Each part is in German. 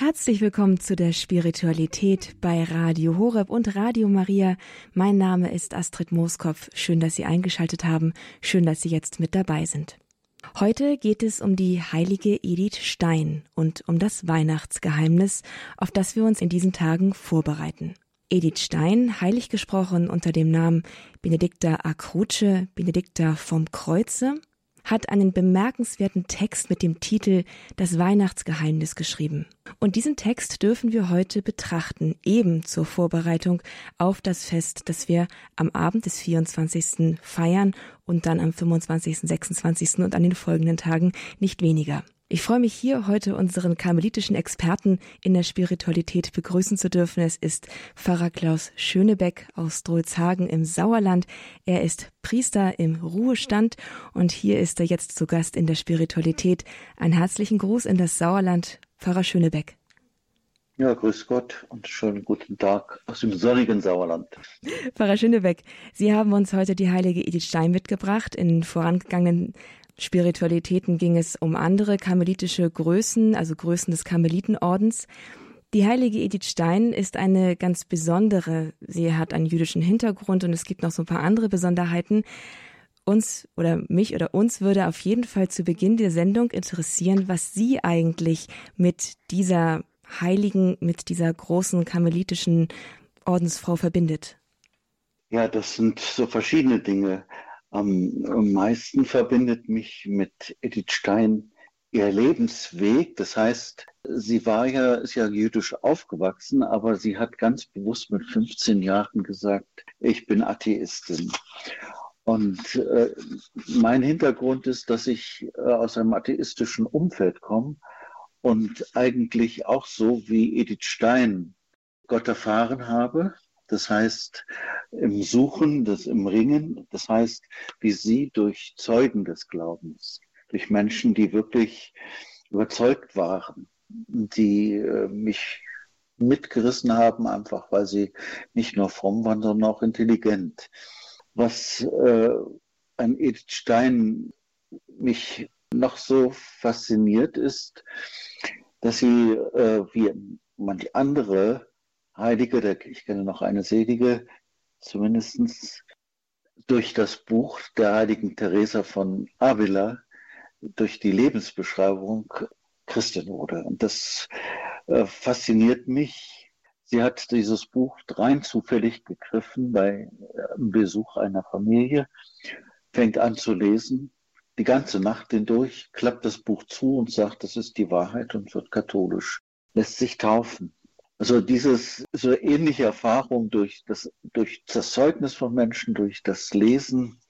Herzlich willkommen zu der Spiritualität bei Radio Horeb und Radio Maria. Mein Name ist Astrid Mooskopf. Schön, dass Sie eingeschaltet haben. Schön, dass Sie jetzt mit dabei sind. Heute geht es um die heilige Edith Stein und um das Weihnachtsgeheimnis, auf das wir uns in diesen Tagen vorbereiten. Edith Stein, heilig gesprochen unter dem Namen Benedikta Acruce, Benedikta vom Kreuze, hat einen bemerkenswerten Text mit dem Titel Das Weihnachtsgeheimnis geschrieben. Und diesen Text dürfen wir heute betrachten, eben zur Vorbereitung auf das Fest, das wir am Abend des 24. feiern und dann am 25., 26. und an den folgenden Tagen nicht weniger. Ich freue mich hier heute unseren karmelitischen Experten in der Spiritualität begrüßen zu dürfen. Es ist Pfarrer Klaus Schönebeck aus Drolzhagen im Sauerland. Er ist Priester im Ruhestand und hier ist er jetzt zu Gast in der Spiritualität. Einen herzlichen Gruß in das Sauerland, Pfarrer Schönebeck. Ja, grüß Gott und schönen guten Tag aus dem sonnigen Sauerland. Pfarrer Schönebeck, Sie haben uns heute die heilige Edith Stein mitgebracht. In vorangegangenen Spiritualitäten ging es um andere karmelitische Größen, also Größen des Karmelitenordens. Die heilige Edith Stein ist eine ganz besondere. Sie hat einen jüdischen Hintergrund und es gibt noch so ein paar andere Besonderheiten. Uns oder mich oder uns würde auf jeden Fall zu Beginn der Sendung interessieren, was Sie eigentlich mit dieser heiligen, mit dieser großen karmelitischen Ordensfrau verbindet. Ja, das sind so verschiedene Dinge. Am, meisten verbindet mich mit Edith Stein ihr Lebensweg. Das heißt, sie war ja, ist ja jüdisch aufgewachsen, aber sie hat ganz bewusst mit 15 Jahren gesagt, ich bin Atheistin. Und äh, mein Hintergrund ist, dass ich äh, aus einem atheistischen Umfeld komme und eigentlich auch so wie Edith Stein Gott erfahren habe. Das heißt, im Suchen, das im Ringen, das heißt, wie sie durch Zeugen des Glaubens, durch Menschen, die wirklich überzeugt waren, die äh, mich mitgerissen haben, einfach weil sie nicht nur fromm waren, sondern auch intelligent. Was äh, an Edith Stein mich noch so fasziniert ist, dass sie, äh, wie manche andere Heilige, ich kenne noch eine selige, zumindest durch das Buch der heiligen Teresa von Avila, durch die Lebensbeschreibung Christin wurde. Und das äh, fasziniert mich. Sie hat dieses Buch rein zufällig gegriffen bei äh, Besuch einer Familie, fängt an zu lesen, die ganze Nacht hindurch, klappt das Buch zu und sagt, das ist die Wahrheit und wird katholisch, lässt sich taufen. Also dieses so ähnliche Erfahrung durch das, durch das Zeugnis von Menschen, durch das Lesen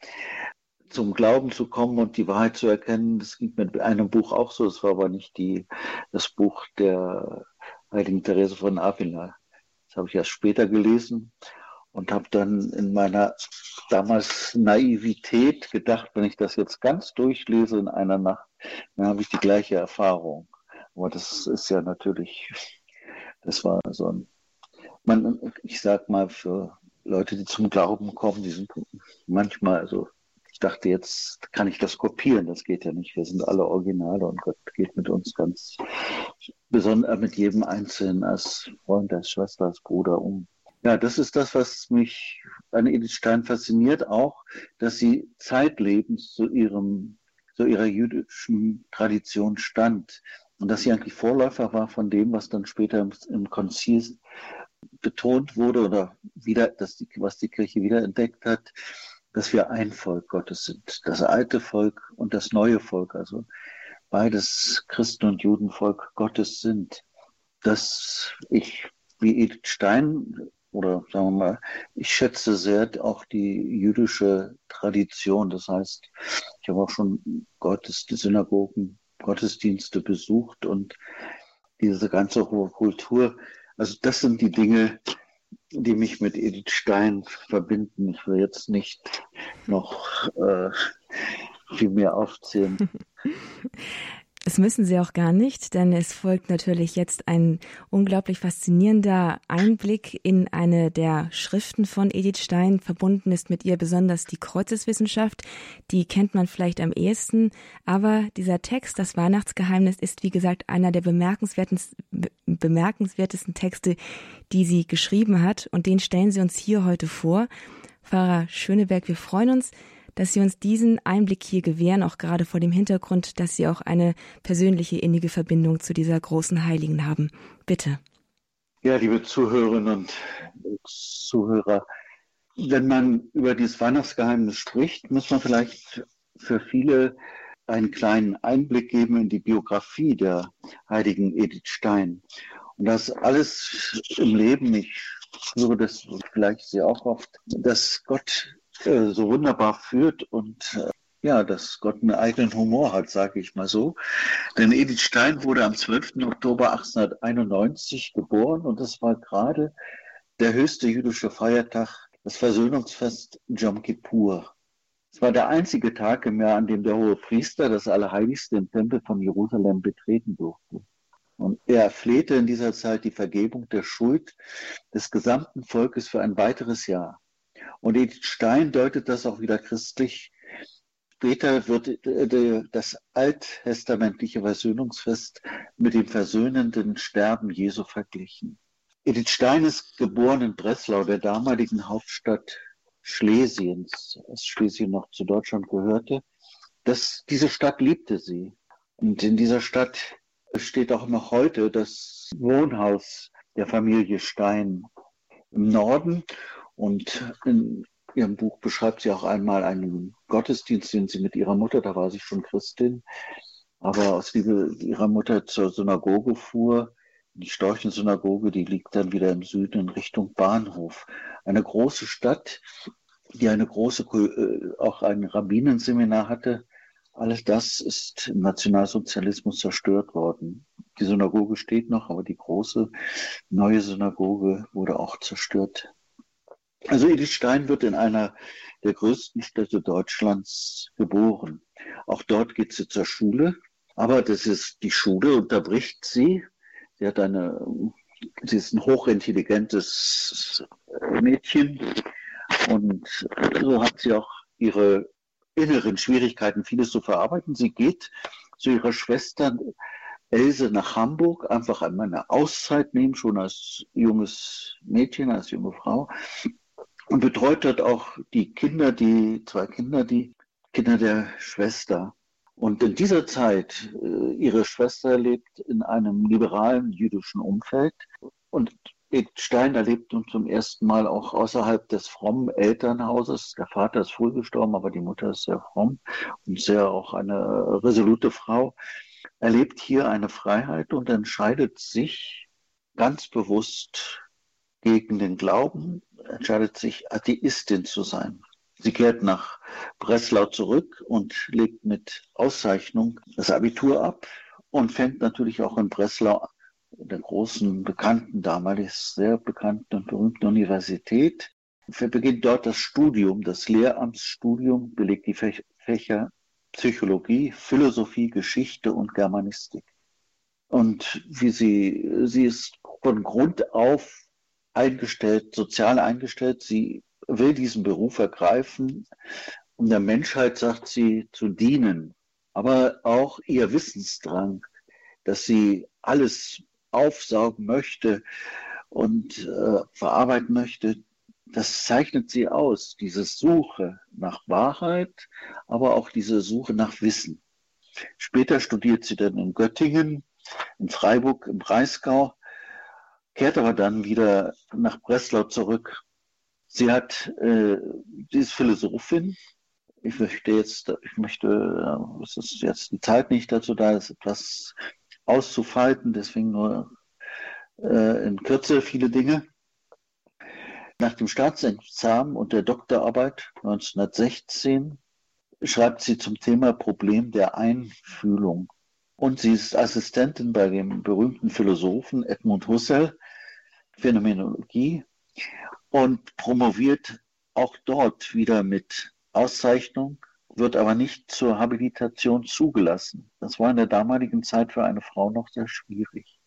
zum Glauben zu kommen und die Wahrheit zu erkennen, das ging mit einem Buch auch so. Es war aber nicht die, das Buch der heiligen Therese von Avila. Das habe ich erst später gelesen und habe dann in meiner damals Naivität gedacht, wenn ich das jetzt ganz durchlese in einer Nacht, dann habe ich die gleiche Erfahrung. Aber das ist ja natürlich das war so ein, man, ich sag mal, für Leute, die zum Glauben kommen, die sind manchmal, also ich dachte, jetzt kann ich das kopieren, das geht ja nicht. Wir sind alle Originale und Gott geht mit uns ganz besonders mit jedem Einzelnen als Freund, als Schwester, als Bruder um. Ja, das ist das, was mich an Edith Stein fasziniert, auch, dass sie zeitlebens zu ihrem, zu ihrer jüdischen Tradition stand und dass sie eigentlich Vorläufer war von dem, was dann später im, im Konzil betont wurde oder wieder, dass die, was die Kirche wieder entdeckt hat, dass wir ein Volk Gottes sind. Das alte Volk und das neue Volk, also beides Christen- und Judenvolk Gottes sind. Dass ich, wie Edith Stein, oder sagen wir mal, ich schätze sehr auch die jüdische Tradition. Das heißt, ich habe auch schon Gottes, die Synagogen Gottesdienste besucht und diese ganze hohe Kultur. Also das sind die Dinge, die mich mit Edith Stein verbinden. Ich will jetzt nicht noch äh, viel mehr aufzählen. Es müssen Sie auch gar nicht, denn es folgt natürlich jetzt ein unglaublich faszinierender Einblick in eine der Schriften von Edith Stein. Verbunden ist mit ihr besonders die Kreuzeswissenschaft. Die kennt man vielleicht am ehesten. Aber dieser Text, das Weihnachtsgeheimnis, ist wie gesagt einer der bemerkenswertesten, bemerkenswertesten Texte, die sie geschrieben hat. Und den stellen Sie uns hier heute vor. Pfarrer Schöneberg, wir freuen uns, dass Sie uns diesen Einblick hier gewähren, auch gerade vor dem Hintergrund, dass Sie auch eine persönliche innige Verbindung zu dieser großen Heiligen haben. Bitte. Ja, liebe Zuhörerinnen und Zuhörer, wenn man über dieses Weihnachtsgeheimnis spricht, muss man vielleicht für viele einen kleinen Einblick geben in die Biografie der heiligen Edith Stein. Und das alles im Leben, ich höre das vielleicht sehr auch oft, dass Gott äh, so wunderbar führt und äh, ja, dass Gott einen eigenen Humor hat, sage ich mal so. Denn Edith Stein wurde am 12. Oktober 1891 geboren und das war gerade der höchste jüdische Feiertag, das Versöhnungsfest Jom Kippur. Es war der einzige Tag im Jahr, an dem der hohe Priester das Allerheiligste im Tempel von Jerusalem betreten durfte. Und er flehte in dieser Zeit die Vergebung der Schuld des gesamten Volkes für ein weiteres Jahr. Und Edith Stein deutet das auch wieder christlich. Später wird äh, das alttestamentliche Versöhnungsfest mit dem versöhnenden Sterben Jesu verglichen. Edith Stein ist geboren in Breslau, der damaligen Hauptstadt Schlesiens, als Schlesien noch zu Deutschland gehörte. Das, diese Stadt liebte sie. Und in dieser Stadt steht auch noch heute das Wohnhaus der Familie Stein im Norden. Und in ihrem Buch beschreibt sie auch einmal einen Gottesdienst, den sie mit ihrer Mutter, da war sie schon Christin, aber aus Liebe ihrer Mutter zur Synagoge fuhr. Die Storchensynagoge, die liegt dann wieder im Süden in Richtung Bahnhof. Eine große Stadt, die eine große, äh, auch ein Rabbinenseminar hatte. Alles das ist im Nationalsozialismus zerstört worden. Die Synagoge steht noch, aber die große neue Synagoge wurde auch zerstört. Also Edith Stein wird in einer der größten Städte Deutschlands geboren. Auch dort geht sie zur Schule, aber das ist die Schule unterbricht sie. Sie hat eine, sie ist ein hochintelligentes Mädchen und so hat sie auch ihre inneren Schwierigkeiten, vieles zu verarbeiten. Sie geht zu ihrer Schwester Else nach Hamburg, einfach einmal eine Auszeit nehmen, schon als junges Mädchen, als junge Frau und betreut dort auch die Kinder, die zwei Kinder, die Kinder der Schwester. Und in dieser Zeit, äh, ihre Schwester lebt in einem liberalen jüdischen Umfeld und Stein erlebt nun zum ersten Mal auch außerhalb des frommen Elternhauses. Der Vater ist früh gestorben, aber die Mutter ist sehr fromm und sehr auch eine resolute Frau. Erlebt hier eine Freiheit und entscheidet sich ganz bewusst gegen den Glauben, entscheidet sich, Atheistin zu sein. Sie kehrt nach Breslau zurück und legt mit Auszeichnung das Abitur ab und fängt natürlich auch in Breslau, der großen, bekannten, damals sehr bekannten und berühmten Universität, beginnt dort das Studium, das Lehramtsstudium, belegt die Fächer Psychologie, Philosophie, Geschichte und Germanistik. Und wie sie, sie ist von Grund auf eingestellt, sozial eingestellt. Sie will diesen Beruf ergreifen, um der Menschheit, sagt sie, zu dienen. Aber auch ihr Wissensdrang, dass sie alles aufsaugen möchte und äh, verarbeiten möchte, das zeichnet sie aus, diese Suche nach Wahrheit, aber auch diese Suche nach Wissen. Später studiert sie dann in Göttingen, in Freiburg im Breisgau kehrt aber dann wieder nach Breslau zurück. Sie hat, äh, sie ist Philosophin. Ich möchte jetzt, ich möchte, es ist jetzt die Zeit nicht dazu da, ist etwas auszufalten, deswegen nur äh, in Kürze viele Dinge. Nach dem Staatsexamen und der Doktorarbeit 1916 schreibt sie zum Thema Problem der Einfühlung. Und sie ist Assistentin bei dem berühmten Philosophen Edmund Husserl, Phänomenologie und promoviert auch dort wieder mit Auszeichnung wird aber nicht zur Habilitation zugelassen. Das war in der damaligen Zeit für eine Frau noch sehr schwierig.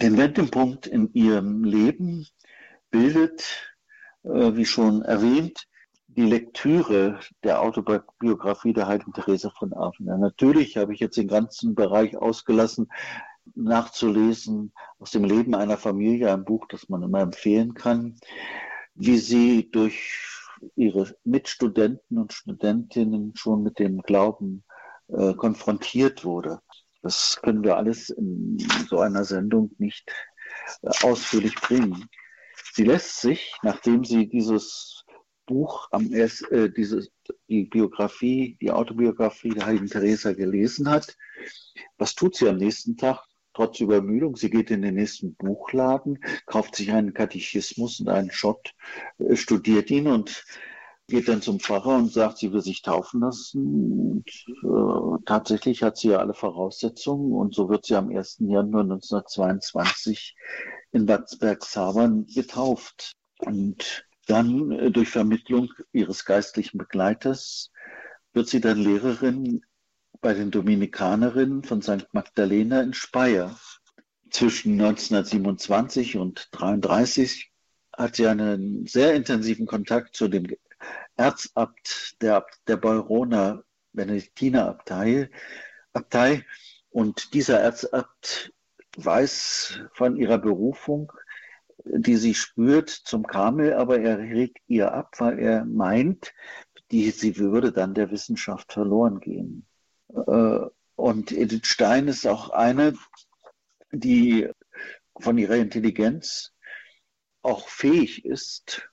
Den Wendepunkt in ihrem Leben bildet, äh, wie schon erwähnt, die Lektüre der Autobiografie der heiligen Therese von Avila. Natürlich habe ich jetzt den ganzen Bereich ausgelassen, nachzulesen aus dem Leben einer Familie, ein Buch, das man immer empfehlen kann, wie sie durch ihre Mitstudenten und Studentinnen schon mit dem Glauben äh, konfrontiert wurde. Das können wir alles in so einer Sendung nicht äh, ausführlich bringen. Sie lässt sich, nachdem sie dieses Buch am äh, dieses, die Biografie, die Autobiografie der Heiligen Teresa gelesen hat, was tut sie am nächsten Tag? Trotz Übermüdung, sie geht in den nächsten Buchladen, kauft sich einen Katechismus und einen Schott, äh, studiert ihn und geht dann zum Pfarrer und sagt, sie will sich taufen lassen. Und, äh, tatsächlich hat sie ja alle Voraussetzungen und so wird sie am 1. Januar 1922 in Bad Bergsaabern getauft. Und dann äh, durch Vermittlung ihres geistlichen Begleiters wird sie dann Lehrerin bei den Dominikanerinnen von St. Magdalena in Speyer. Zwischen 1927 und 1933 hat sie einen sehr intensiven Kontakt zu dem Erzabt der, der Beuroner Benediktinerabtei Abtei. Und dieser Erzabt weiß von ihrer Berufung, die sie spürt zum Kamel, aber er regt ihr ab, weil er meint, die, sie würde dann der Wissenschaft verloren gehen. Äh, und Edith Stein ist auch eine, die von ihrer Intelligenz auch fähig ist,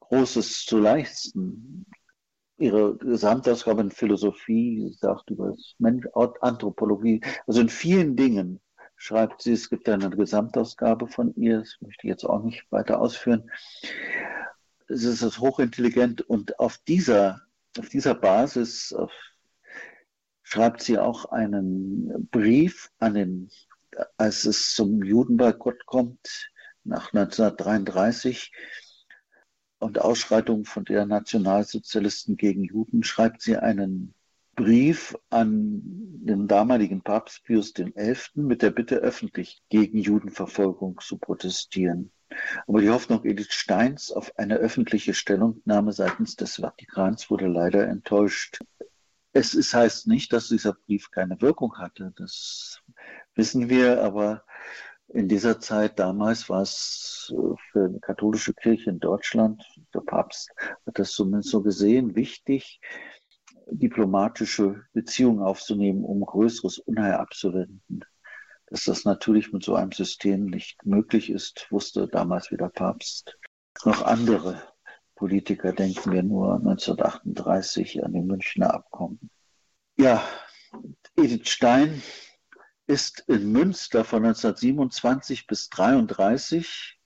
Großes zu leisten. Ihre Gesamtausgabe in Philosophie, sagt über Anthropologie, also in vielen Dingen schreibt sie, es gibt eine Gesamtausgabe von ihr, das möchte ich jetzt auch nicht weiter ausführen. Es ist hochintelligent und auf dieser, auf dieser Basis auf, schreibt sie auch einen Brief an den, als es zum Judenboykott kommt, nach 1933, und Ausschreitungen von der Nationalsozialisten gegen Juden schreibt sie einen Brief an den damaligen Papst Pius XI. mit der Bitte, öffentlich gegen Judenverfolgung zu protestieren. Aber die Hoffnung Edith Steins auf eine öffentliche Stellungnahme seitens des Vatikans wurde leider enttäuscht. Es ist, heißt nicht, dass dieser Brief keine Wirkung hatte. Das wissen wir, aber in dieser Zeit damals war es äh, für die katholische Kirche in Deutschland, der Papst hat das zumindest so gesehen, wichtig, diplomatische Beziehungen aufzunehmen, um größeres Unheil abzuwenden. Dass das natürlich mit so einem System nicht möglich ist, wusste damals wieder Papst. Noch andere Politiker denken wir nur 1938 an die Münchner Abkommen. Ja, Edith Stein ist in Münster von 1927 bis 1933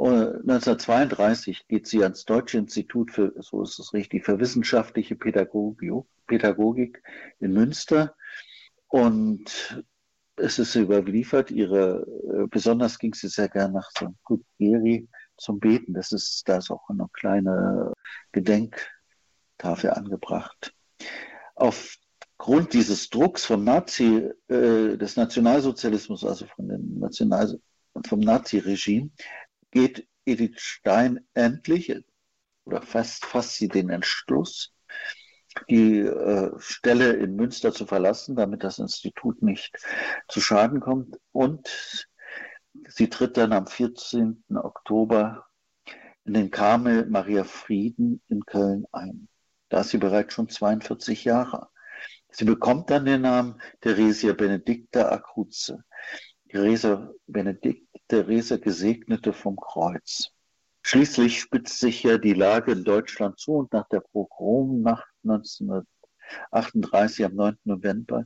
1932 geht sie ans Deutsche Institut für, so ist es richtig, für wissenschaftliche Pädagogik, Pädagogik in Münster. Und es ist überliefert, ihre, äh, besonders ging sie sehr gern nach St. Gutgeri zum Beten. Das ist, da ist auch eine kleine Gedenktafel angebracht. Aufgrund dieses Drucks vom Nazi, äh, des Nationalsozialismus, also von dem National, vom Nazi-Regime, geht Edith Stein endlich oder fast fasst sie den Entschluss, die äh, Stelle in Münster zu verlassen, damit das Institut nicht zu Schaden kommt. Und sie tritt dann am 14. Oktober in den Karmel Maria Frieden in Köln ein. Da ist sie bereits schon 42 Jahre. Sie bekommt dann den Namen Theresia Benedicta Acruze. Theresa Benedikt, Theresa Gesegnete vom Kreuz. Schließlich spitzt sich ja die Lage in Deutschland zu und nach der Pogromnacht 1938 am 9. November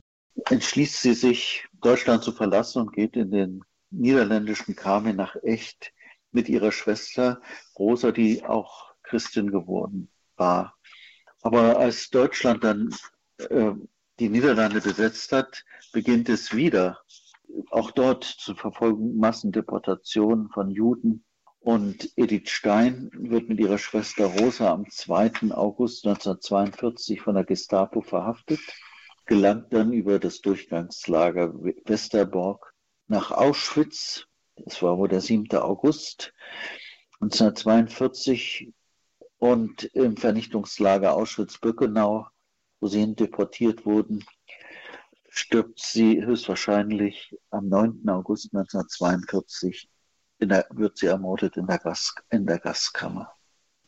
entschließt sie sich, Deutschland zu verlassen und geht in den niederländischen Karmel nach Echt mit ihrer Schwester Rosa, die auch Christin geworden war. Aber als Deutschland dann äh, die Niederlande besetzt hat, beginnt es wieder auch dort zu verfolgen Massendeportationen von Juden. Und Edith Stein wird mit ihrer Schwester Rosa am 2. August 1942 von der Gestapo verhaftet, gelangt dann über das Durchgangslager Westerbork nach Auschwitz. Das war wohl der 7. August 1942 und im Vernichtungslager Auschwitz-Birkenau, wo sie hin deportiert wurden, stirbt sie höchstwahrscheinlich am 9. August 1942, der, wird sie ermordet in der, Gas, in der Gaskammer.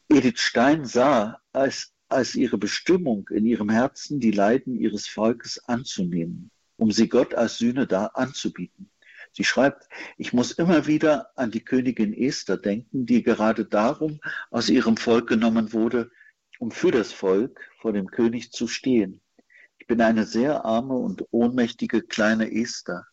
Edith Stein sah als, als ihre Bestimmung in ihrem Herzen, die Leiden ihres Volkes anzunehmen, um sie Gott als Sühne da anzubieten. Sie schreibt, ich muss immer wieder an die Königin Esther denken, die gerade darum aus ihrem Volk genommen wurde, um für das Volk vor dem König zu stehen. Ich bin eine sehr arme und ohnmächtige kleine Esther.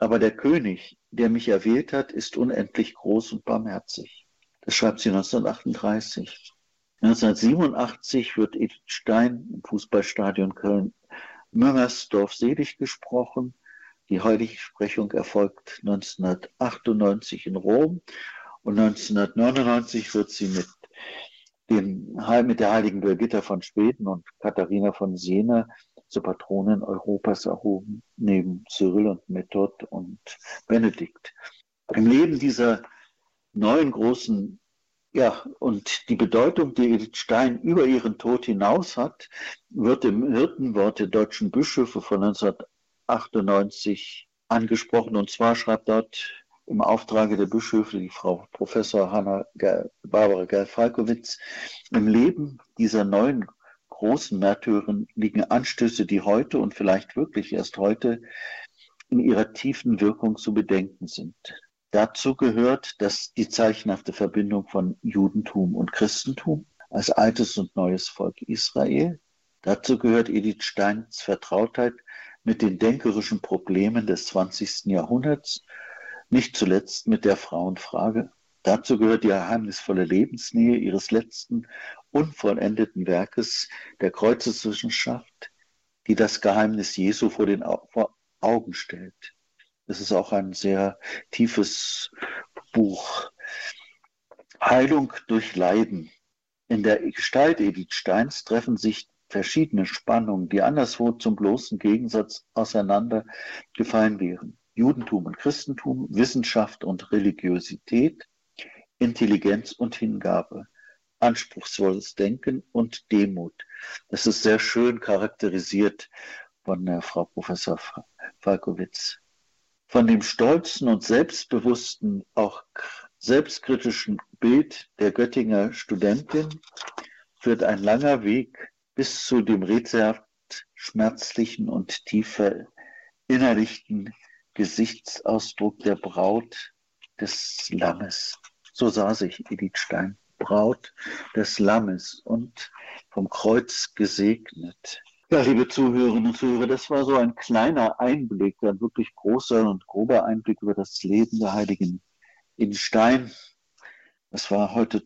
Aber der König, der mich erwählt hat, ist unendlich groß und barmherzig. Das schreibt sie 1938. 1987 wird Edith Stein im Fußballstadion Köln-Müngersdorf selig gesprochen. Die Heiligsprechung erfolgt 1998 in Rom und 1999 wird sie mit, dem, mit der heiligen Birgitta von Schweden und Katharina von Siena zur Patronin Europas erhoben, neben Cyril und Method und Benedikt. Im Leben dieser neuen großen, ja, und die Bedeutung, die Edith Stein über ihren Tod hinaus hat, wird im Hirtenwort der deutschen Bischöfe von 1998 angesprochen. Und zwar schreibt dort im Auftrage der Bischöfe die Frau Professor Hanna Barbara Gerl-Falkowitz, im Leben dieser neuen großen Märtyrern liegen Anstöße, die heute und vielleicht wirklich erst heute in ihrer tiefen Wirkung zu bedenken sind. Dazu gehört, dass die zeichenhafte Verbindung von Judentum und Christentum als altes und neues Volk Israel. Dazu gehört Edith Steins Vertrautheit mit den denkerischen Problemen des 20. Jahrhunderts, nicht zuletzt mit der Frauenfrage. Dazu gehört die geheimnisvolle Lebensnähe ihres letzten unvollendeten Werkes der Kreuzeswissenschaft, die das Geheimnis Jesu vor den Augen stellt. Es ist auch ein sehr tiefes Buch. Heilung durch Leiden. In der Gestalt Edith Steins treffen sich verschiedene Spannungen, die anderswo zum bloßen Gegensatz auseinandergefallen wären. Judentum und Christentum, Wissenschaft und Religiosität, Intelligenz und Hingabe anspruchsvolles Denken und Demut. Das ist sehr schön charakterisiert von der Frau Professor Falkowitz. Von dem stolzen und selbstbewussten, auch selbstkritischen Bild der Göttinger Studentin führt ein langer Weg bis zu dem rätselhaft schmerzlichen und tiefer innerlichen Gesichtsausdruck der Braut des Lammes. So sah sich Edith Stein. Braut des Lammes und vom Kreuz gesegnet. Ja, liebe Zuhörerinnen und Zuhörer, das war so ein kleiner Einblick, ein wirklich großer und grober Einblick über das Leben der Heiligen in Stein. Das war heute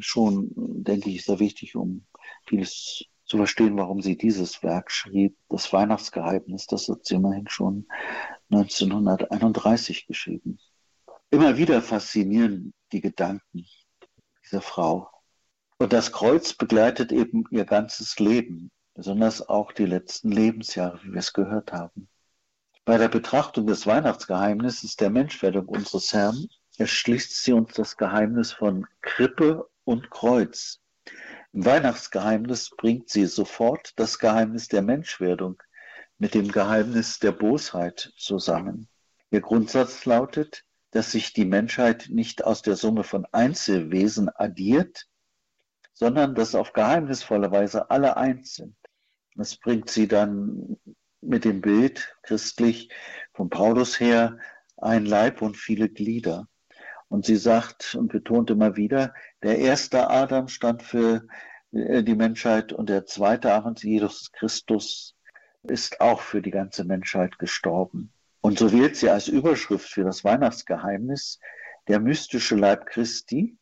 schon, denke ich, sehr wichtig, um vieles zu verstehen, warum sie dieses Werk schrieb. Das Weihnachtsgeheimnis, das hat sie immerhin schon 1931 geschrieben. Immer wieder faszinieren die Gedanken diese Frau. Und das Kreuz begleitet eben ihr ganzes Leben, besonders auch die letzten Lebensjahre, wie wir es gehört haben. Bei der Betrachtung des Weihnachtsgeheimnisses der Menschwerdung unseres Herrn erschließt sie uns das Geheimnis von Krippe und Kreuz. Im Weihnachtsgeheimnis bringt sie sofort das Geheimnis der Menschwerdung mit dem Geheimnis der Bosheit zusammen. Ihr Grundsatz lautet, dass sich die Menschheit nicht aus der Summe von Einzelwesen addiert, sondern dass auf geheimnisvolle Weise alle eins sind. Das bringt sie dann mit dem Bild christlich von Paulus her ein Leib und viele Glieder. Und sie sagt und betont immer wieder, der erste Adam stand für äh, die Menschheit und der zweite Adam, Jesus Christus, ist auch für die ganze Menschheit gestorben. Und so wählt sie als Überschrift für das Weihnachtsgeheimnis der mystische Leib Christi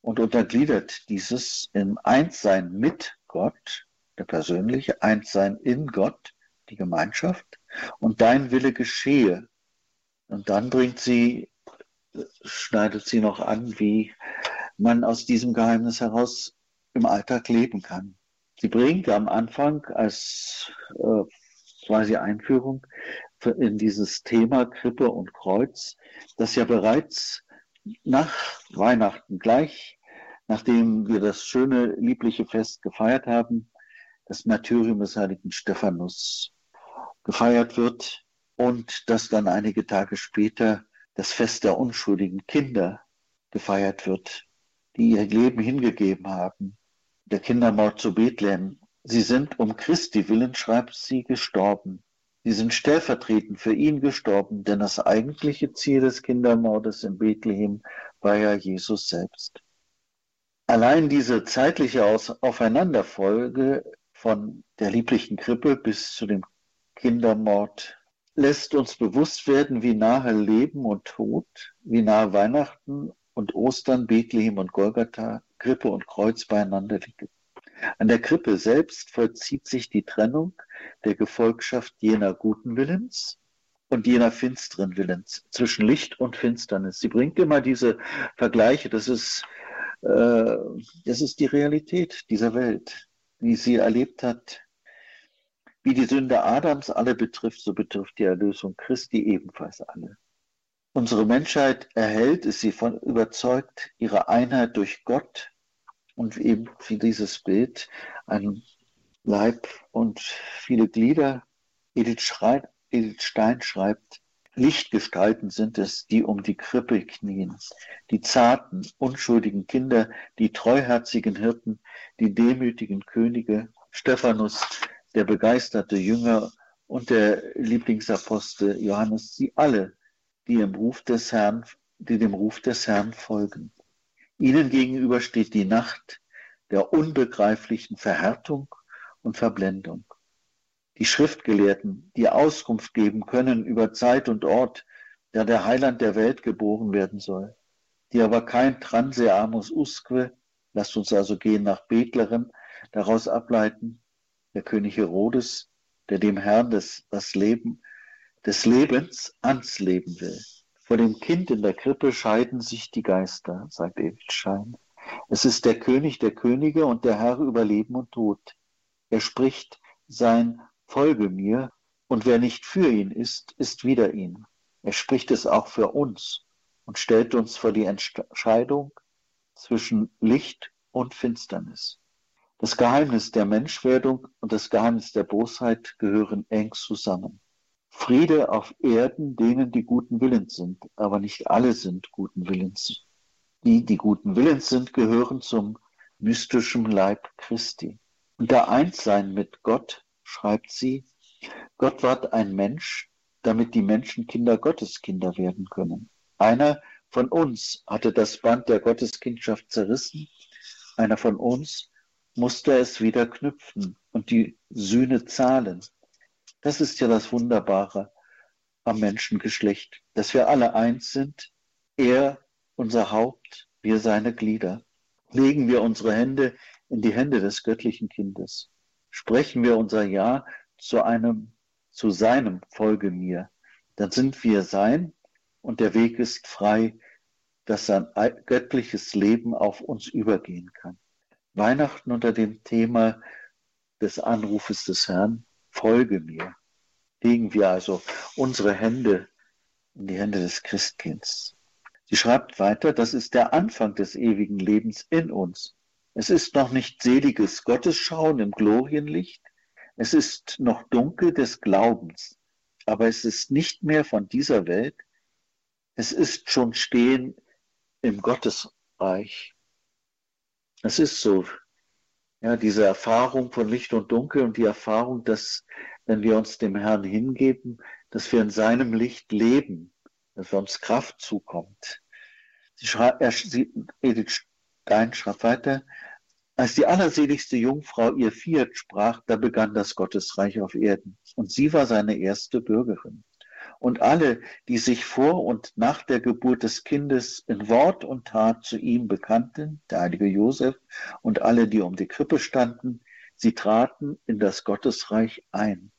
und untergliedert dieses im Einssein mit Gott, der persönliche, Einssein in Gott, die Gemeinschaft und dein Wille geschehe. Und dann bringt sie schneidet sie noch an, wie man aus diesem Geheimnis heraus im Alltag leben kann. Sie bringt am Anfang als äh, quasi Einführung in dieses Thema Krippe und Kreuz, das ja bereits nach Weihnachten gleich, nachdem wir das schöne, liebliche Fest gefeiert haben, das Martyrium des heiligen Stephanus gefeiert wird und dass dann einige Tage später das Fest der unschuldigen Kinder gefeiert wird, die ihr Leben hingegeben haben. Der Kindermord zu Bethlehem. Sie sind um Christi willen, schreibt sie, gestorben. Sie sind stellvertretend für ihn gestorben, denn das eigentliche Ziel des Kindermordes in Bethlehem war ja Jesus selbst. Allein diese zeitliche Aufeinanderfolge von der lieblichen Krippe bis zu dem Kindermord lässt uns bewusst werden, wie nahe Leben und Tod, wie nahe Weihnachten und Ostern, Bethlehem und Golgatha, Krippe und Kreuz beieinander liegen. An der Krippe selbst vollzieht sich die Trennung der Gefolgschaft jener guten Willens und jener finsteren Willens zwischen Licht und Finsternis. Sie bringt immer diese Vergleiche. Das ist, äh, das ist die Realität dieser Welt, wie sie erlebt hat wie die Sünde Adams alle betrifft, so betrifft die Erlösung Christi ebenfalls alle. Unsere Menschheit erhält, ist sie von überzeugt, ihre Einheit durch Gott und eben wie dieses Bild ein Leib und viele Glieder. Edith, Schreit, Edith Stein schreibt, Lichtgestalten sind es, die um die Krippe knien, die zarten, unschuldigen Kinder, die treuherzigen Hirten, die demütigen Könige, Stephanus, der begeisterte Jünger und der Lieblingsapostel Johannes, sie alle, die im Ruf des Herrn, die dem Ruf des Herrn folgen. Ihnen gegenüber steht die Nacht der unbegreiflichen Verhärtung und Verblendung. Die Schriftgelehrten, die Auskunft geben können über Zeit und Ort, da der Heiland der Welt geboren werden soll, die aber kein Transeamus usque, lasst uns also gehen nach Bethlehem, daraus ableiten, der König Herodes, der dem Herrn des, das Leben, des Lebens ans Leben will. Vor dem Kind in der Krippe scheiden sich die Geister, sagt Edith Schein. Es ist der König der Könige und der Herr über Leben und Tod. Er spricht sein Folge mir, und wer nicht für ihn ist, ist wider ihn. Er spricht es auch für uns und stellt uns vor die Entscheidung zwischen Licht und Finsternis. Das Geheimnis der Menschwerdung und das Geheimnis der Bosheit gehören eng zusammen. Friede auf Erden denen, die guten Willens sind, aber nicht alle sind guten Willens. Die, die guten Willens sind, gehören zum mystischen Leib Christi. Unter Einssein mit Gott schreibt sie, Gott ward ein Mensch, damit die Menschen Kinder Gottes Kinder werden können. Einer von uns hatte das Band der Gotteskindschaft zerrissen, einer von uns musste es wieder knüpfen und die Sühne zahlen. Das ist ja das Wunderbare am Menschengeschlecht, dass wir alle eins sind, er unser Haupt, wir seine Glieder. Legen wir unsere Hände in die Hände des göttlichen Kindes. Sprechen wir unser Ja zu einem, zu seinem Folge mir. Dann sind wir sein und der Weg ist frei, dass sein göttliches Leben auf uns übergehen kann. Weihnachten unter dem Thema des Anrufes des Herrn, folge mir. Legen wir also unsere Hände in die Hände des Christkinds. Sie schreibt weiter, das ist der Anfang des ewigen Lebens in uns. Es ist noch nicht seliges Gottesschauen im Glorienlicht, es ist noch dunkel des Glaubens, aber es ist nicht mehr von dieser Welt, es ist schon stehen im Gottesreich. Es ist so, ja, diese Erfahrung von Licht und Dunkel und die Erfahrung, dass wenn wir uns dem Herrn hingeben, dass wir in seinem Licht leben, dass uns Kraft zukommt. Sie er, sie, Edith Stein schreibt weiter, als die allerseligste Jungfrau ihr Fiat sprach, da begann das Gottesreich auf Erden. Und sie war seine erste Bürgerin und alle, die sich vor und nach der Geburt des Kindes in Wort und Tat zu ihm bekannten, der heilige Josef und alle, die um die Krippe standen, sie traten in das Gottesreich ein.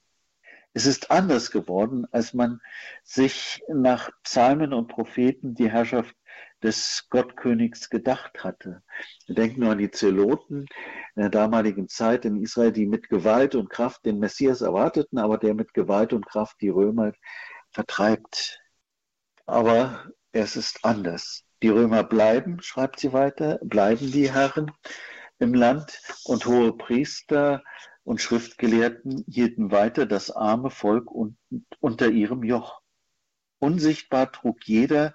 Es ist anders geworden, als man sich nach Psalmen und Propheten die Herrschaft des Gottkönigs gedacht hatte. Denken nur an die Zeloten in der damaligen Zeit in Israel, die mit Gewalt und Kraft den Messias erwarteten, aber der mit Gewalt und Kraft die Römer vertreibt. Aber es ist anders. Die Römer bleiben, schreibt sie weiter, bleiben die Herren im Land und hohe Priester und Schriftgelehrten hielten weiter das arme Volk unter ihrem Joch. Unsichtbar trug jeder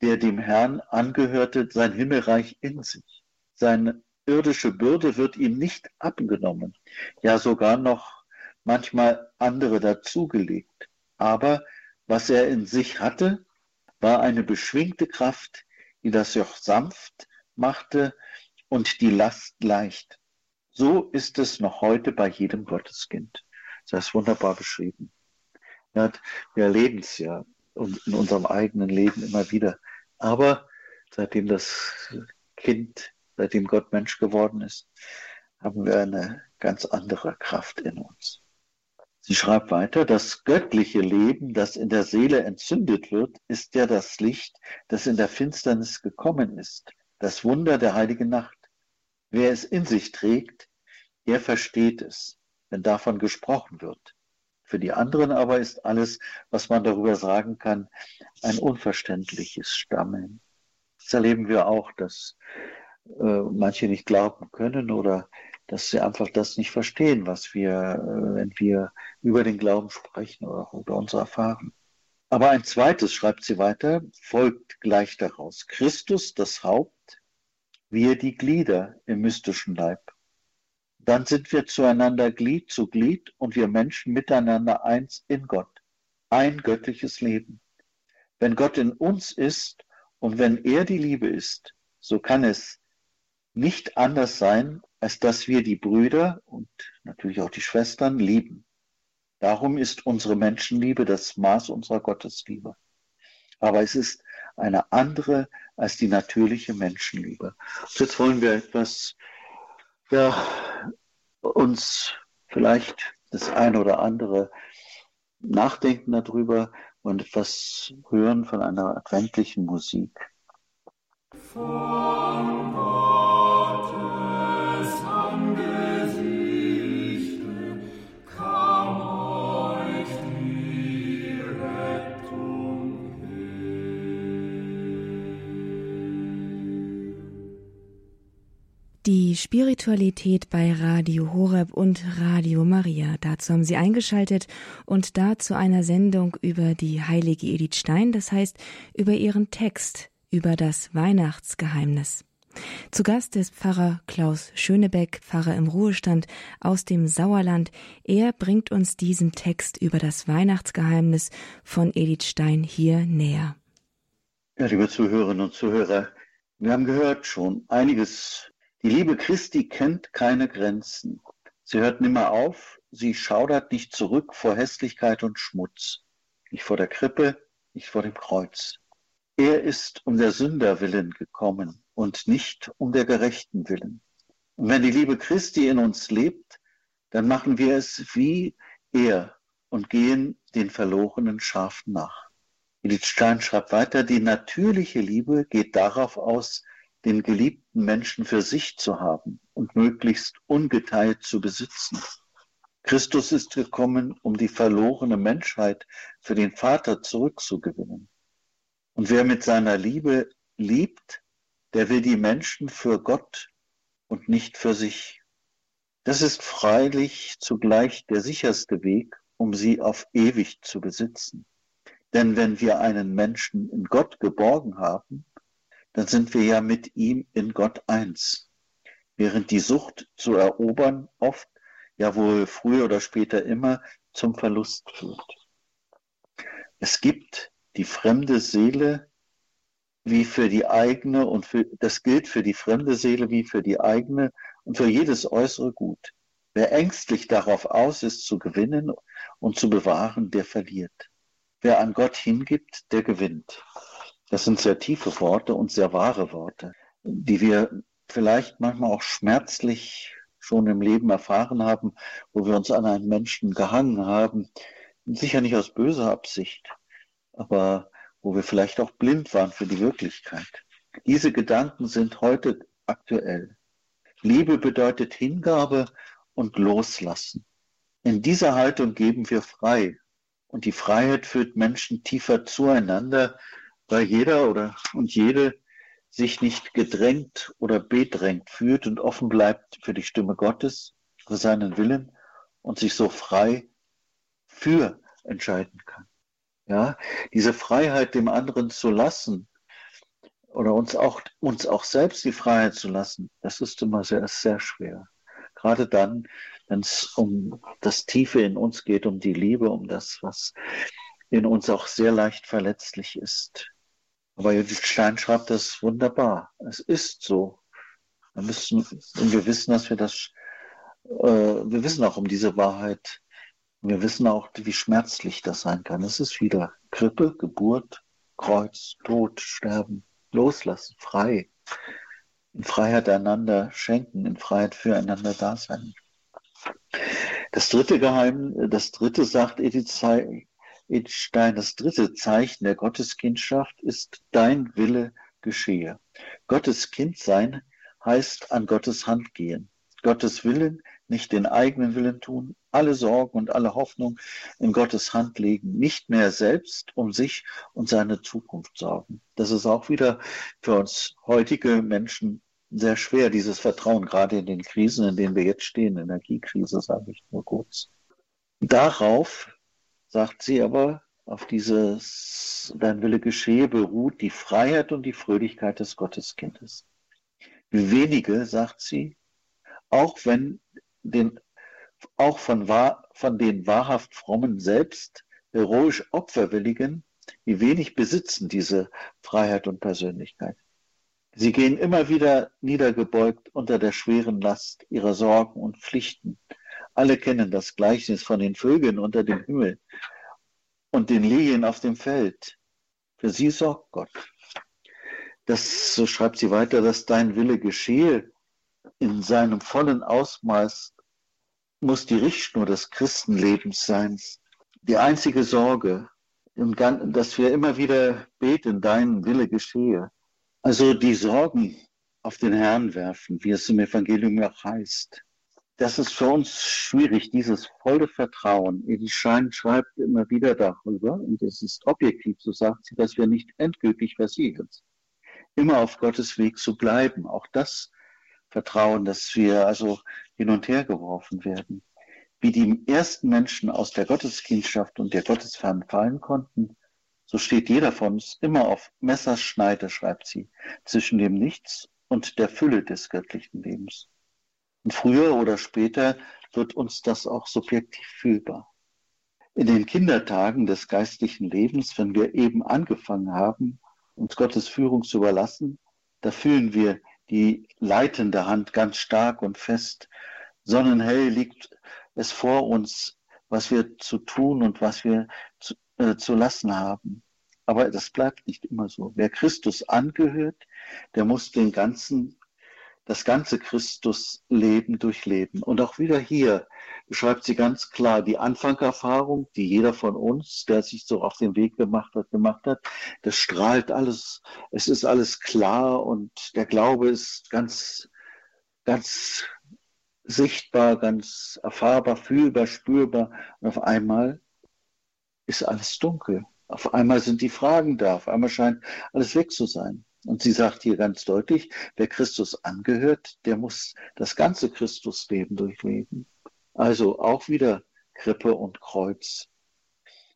der dem Herrn angehörte, sein Himmelreich in sich. Seine irdische Bürde wird ihm nicht abgenommen, ja sogar noch manchmal andere dazugelegt. Aber was er in sich hatte, war eine beschwingte Kraft, die das Joch sanft machte und die Last leicht. So ist es noch heute bei jedem Gotteskind. Das ist wunderbar beschrieben. Wir erleben es ja in unserem eigenen Leben immer wieder. Aber seitdem das Kind, seitdem Gott Mensch geworden ist, haben wir eine ganz andere Kraft in uns. Sie schreibt weiter, das göttliche Leben, das in der Seele entzündet wird, ist ja das Licht, das in der Finsternis gekommen ist, das Wunder der heiligen Nacht. Wer es in sich trägt, der versteht es, wenn davon gesprochen wird. Für die anderen aber ist alles, was man darüber sagen kann, ein unverständliches Stammeln. Das erleben wir auch, dass äh, manche nicht glauben können oder dass sie einfach das nicht verstehen, was wir, äh, wenn wir über den Glauben sprechen oder über unsere Erfahrungen. Aber ein zweites, schreibt sie weiter, folgt gleich daraus. Christus, das Haupt, wir die Glieder im mystischen Leib dann sind wir zueinander Glied zu Glied und wir Menschen miteinander eins in Gott. Ein göttliches Leben. Wenn Gott in uns ist und wenn er die Liebe ist, so kann es nicht anders sein, als dass wir die Brüder und natürlich auch die Schwestern lieben. Darum ist unsere Menschenliebe das Maß unserer Gottesliebe. Aber es ist eine andere als die natürliche Menschenliebe. Und jetzt wollen wir etwas ja, uns vielleicht das eine oder andere nachdenken darüber und etwas hören von einer adventlichen Musik. Von Die Spiritualität bei Radio Horeb und Radio Maria. Dazu haben Sie eingeschaltet und dazu einer Sendung über die heilige Edith Stein, das heißt über ihren Text über das Weihnachtsgeheimnis. Zu Gast ist Pfarrer Klaus Schönebeck, Pfarrer im Ruhestand aus dem Sauerland. Er bringt uns diesen Text über das Weihnachtsgeheimnis von Edith Stein hier näher. Ja, liebe Zuhörerinnen und Zuhörer, wir haben gehört schon einiges die Liebe Christi kennt keine Grenzen. Sie hört nimmer auf, sie schaudert nicht zurück vor Hässlichkeit und Schmutz, nicht vor der Krippe, nicht vor dem Kreuz. Er ist um der Sünder willen gekommen und nicht um der Gerechten willen. Und wenn die Liebe Christi in uns lebt, dann machen wir es wie er und gehen den verlorenen Schafen nach. Edith Stein schreibt weiter, die natürliche Liebe geht darauf aus, den geliebten Menschen für sich zu haben und möglichst ungeteilt zu besitzen. Christus ist gekommen, um die verlorene Menschheit für den Vater zurückzugewinnen. Und wer mit seiner Liebe liebt, der will die Menschen für Gott und nicht für sich. Das ist freilich zugleich der sicherste Weg, um sie auf ewig zu besitzen. Denn wenn wir einen Menschen in Gott geborgen haben, dann sind wir ja mit ihm in Gott eins. Während die Sucht zu erobern oft, ja wohl früher oder später immer, zum Verlust führt. Es gibt die fremde Seele wie für die eigene und für, das gilt für die fremde Seele wie für die eigene und für jedes äußere Gut. Wer ängstlich darauf aus ist, zu gewinnen und zu bewahren, der verliert. Wer an Gott hingibt, der gewinnt. Das sind sehr tiefe Worte und sehr wahre Worte, die wir vielleicht manchmal auch schmerzlich schon im Leben erfahren haben, wo wir uns an einen Menschen gehangen haben, sicher nicht aus böser Absicht, aber wo wir vielleicht auch blind waren für die Wirklichkeit. Diese Gedanken sind heute aktuell. Liebe bedeutet Hingabe und Loslassen. In dieser Haltung geben wir frei. Und die Freiheit führt Menschen tiefer zueinander, weil jeder oder und jede sich nicht gedrängt oder bedrängt fühlt und offen bleibt für die Stimme Gottes, für seinen Willen und sich so frei für entscheiden kann. Ja, diese Freiheit dem anderen zu lassen oder uns auch, uns auch selbst die Freiheit zu lassen, das ist immer sehr, sehr schwer. Gerade dann, wenn es um das Tiefe in uns geht, um die Liebe, um das, was in uns auch sehr leicht verletzlich ist. Aber Judith Stein schreibt das wunderbar. Es ist so. Wir müssen, und wir wissen, dass wir das, äh, wir wissen auch um diese Wahrheit. Wir wissen auch, wie schmerzlich das sein kann. Es ist wieder Krippe, Geburt, Kreuz, Tod, Sterben, Loslassen, frei. In Freiheit einander schenken, in Freiheit füreinander da sein. Das dritte Geheimnis, das dritte sagt Edith Stein, das dritte Zeichen der Gotteskindschaft ist dein Wille geschehe. Gottes Kind sein heißt an Gottes Hand gehen. Gottes Willen, nicht den eigenen Willen tun, alle Sorgen und alle Hoffnung in Gottes Hand legen, nicht mehr selbst um sich und seine Zukunft sorgen. Das ist auch wieder für uns heutige Menschen sehr schwer, dieses Vertrauen, gerade in den Krisen, in denen wir jetzt stehen, Energiekrise, sage ich nur kurz. Darauf sagt sie aber, auf dieses Dein Wille geschehe beruht die Freiheit und die Fröhlichkeit des Gotteskindes. Wenige, sagt sie, auch wenn den, auch von, von den wahrhaft frommen selbst heroisch Opferwilligen, wie wenig besitzen diese Freiheit und Persönlichkeit. Sie gehen immer wieder niedergebeugt unter der schweren Last ihrer Sorgen und Pflichten, alle kennen das Gleichnis von den Vögeln unter dem Himmel und den Lilien auf dem Feld. Für sie sorgt Gott. Das, so schreibt sie weiter, dass dein Wille geschehe in seinem vollen Ausmaß, muss die Richtschnur des Christenlebens sein. Die einzige Sorge, dass wir immer wieder beten, dein Wille geschehe. Also die Sorgen auf den Herrn werfen, wie es im Evangelium auch heißt das ist für uns schwierig, dieses volle Vertrauen. Edith Schein schreibt immer wieder darüber, und es ist objektiv, so sagt sie, dass wir nicht endgültig versiegen. Immer auf Gottes Weg zu bleiben. Auch das Vertrauen, dass wir also hin und her geworfen werden. Wie die ersten Menschen aus der Gotteskindschaft und der Gottesferne fallen konnten, so steht jeder von uns immer auf Messerschneide, schreibt sie, zwischen dem Nichts und der Fülle des göttlichen Lebens. Und früher oder später wird uns das auch subjektiv fühlbar. In den Kindertagen des geistlichen Lebens, wenn wir eben angefangen haben, uns Gottes Führung zu überlassen, da fühlen wir die leitende Hand ganz stark und fest. Sonnenhell liegt es vor uns, was wir zu tun und was wir zu, äh, zu lassen haben. Aber das bleibt nicht immer so. Wer Christus angehört, der muss den ganzen das ganze Christusleben durchleben. Und auch wieder hier beschreibt sie ganz klar die Anfangerfahrung, die jeder von uns, der sich so auf den Weg gemacht hat, gemacht hat. Das strahlt alles, es ist alles klar und der Glaube ist ganz, ganz sichtbar, ganz erfahrbar, fühlbar, spürbar. Und auf einmal ist alles dunkel. Auf einmal sind die Fragen da. Auf einmal scheint alles weg zu sein. Und sie sagt hier ganz deutlich, wer Christus angehört, der muss das ganze Christusleben durchleben. Also auch wieder Krippe und Kreuz.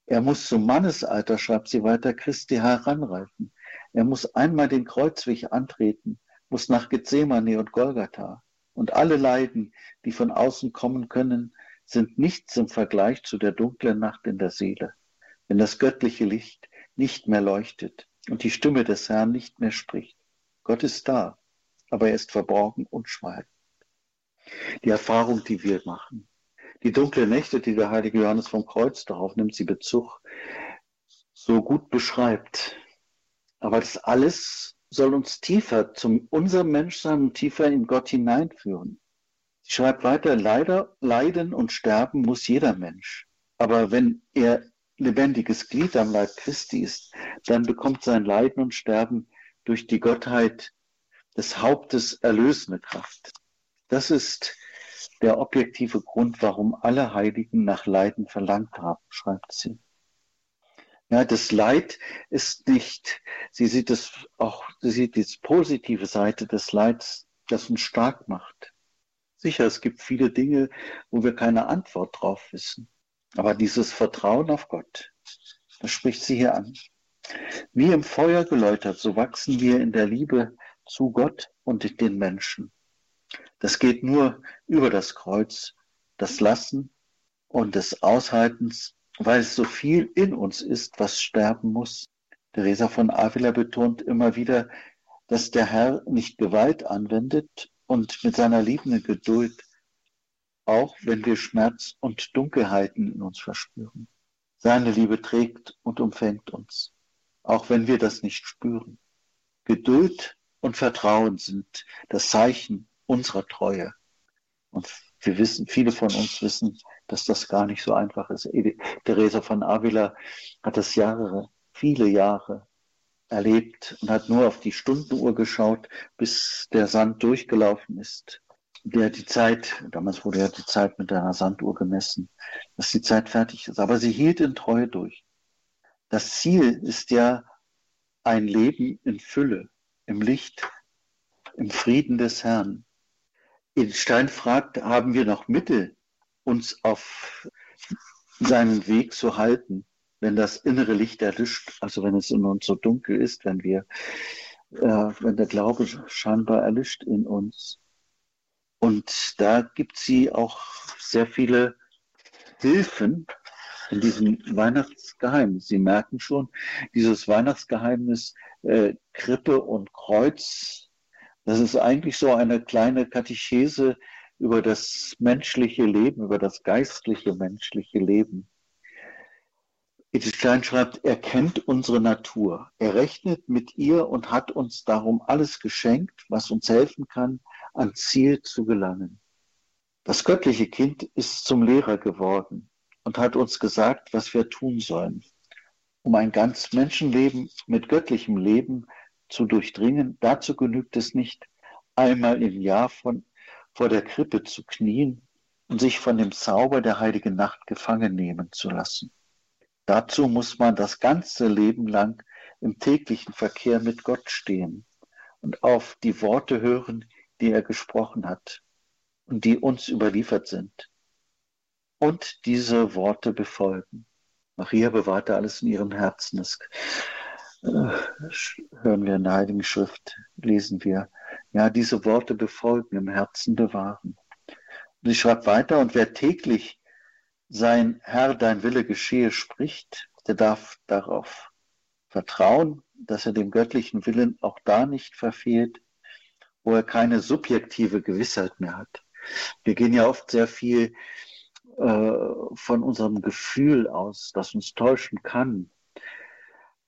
Er muss zum Mannesalter, schreibt sie weiter, Christi heranreifen. Er muss einmal den Kreuzweg antreten, muss nach Gethsemane und Golgatha. Und alle Leiden, die von außen kommen können, sind nichts im Vergleich zu der dunklen Nacht in der Seele, wenn das göttliche Licht nicht mehr leuchtet, und die Stimme des Herrn nicht mehr spricht. Gott ist da, aber er ist verborgen und schweigend. Die Erfahrung, die wir machen, die dunkle Nächte, die der heilige Johannes vom Kreuz, darauf nimmt sie Bezug, so gut beschreibt. Aber das alles soll uns tiefer zum unserem Menschsein und tiefer in Gott hineinführen. Sie Ich schreibe weiter, leider, leiden und sterben muss jeder Mensch. Aber wenn er lebendiges Glied am Leib Christi ist, dann bekommt sein Leiden und Sterben durch die Gottheit des Hauptes erlösende Kraft. Das ist der objektive Grund, warum alle Heiligen nach Leiden verlangt haben, schreibt sie. Ja, das Leid ist nicht, sie sieht es auch, sie sieht die positive Seite des Leids, das uns stark macht. Sicher, es gibt viele Dinge, wo wir keine Antwort drauf wissen. Aber dieses Vertrauen auf Gott, das spricht sie hier an. Wie im Feuer geläutert, so wachsen wir in der Liebe zu Gott und den Menschen. Das geht nur über das Kreuz, das Lassen und des Aushaltens, weil es so viel in uns ist, was sterben muss. Teresa von Avila betont immer wieder, dass der Herr nicht Gewalt anwendet und mit seiner liebenden Geduld, auch wenn wir Schmerz und Dunkelheiten in uns verspüren. Seine Liebe trägt und umfängt uns, auch wenn wir das nicht spüren. Geduld und Vertrauen sind das Zeichen unserer Treue. Und wir wissen, viele von uns wissen, dass das gar nicht so einfach ist. Teresa von Avila hat das Jahre, viele Jahre erlebt und hat nur auf die Stundenuhr geschaut, bis der Sand durchgelaufen ist. Der die Zeit, damals wurde ja die Zeit mit einer Sanduhr gemessen, dass die Zeit fertig ist. Aber sie hielt in Treue durch. Das Ziel ist ja ein Leben in Fülle, im Licht, im Frieden des Herrn. Stein fragt, haben wir noch Mittel, uns auf seinen Weg zu halten, wenn das innere Licht erlischt, also wenn es in uns so dunkel ist, wenn wir, äh, wenn der Glaube scheinbar erlischt in uns. Und da gibt sie auch sehr viele Hilfen in diesem Weihnachtsgeheimnis. Sie merken schon, dieses Weihnachtsgeheimnis äh, Krippe und Kreuz das ist eigentlich so eine kleine Katechese über das menschliche Leben, über das geistliche menschliche Leben. Edith Stein schreibt, er kennt unsere Natur. Er rechnet mit ihr und hat uns darum alles geschenkt, was uns helfen kann, ans Ziel zu gelangen. Das göttliche Kind ist zum Lehrer geworden und hat uns gesagt, was wir tun sollen, um ein ganz Menschenleben mit göttlichem Leben zu durchdringen, dazu genügt es nicht, einmal im Jahr von, vor der Krippe zu knien und sich von dem Zauber der heiligen Nacht gefangen nehmen zu lassen. Dazu muss man das ganze Leben lang im täglichen Verkehr mit Gott stehen und auf die Worte hören, die er gesprochen hat und die uns überliefert sind. Und diese Worte befolgen. Maria bewahrte alles in ihrem Herzen. Das hören wir in der Heiligen Schrift, lesen wir, ja, diese Worte befolgen, im Herzen bewahren. Und ich schreibe weiter, und wer täglich sein Herr, dein Wille geschehe spricht, der darf darauf vertrauen, dass er dem göttlichen Willen auch da nicht verfehlt, wo er keine subjektive Gewissheit mehr hat. Wir gehen ja oft sehr viel äh, von unserem Gefühl aus, das uns täuschen kann.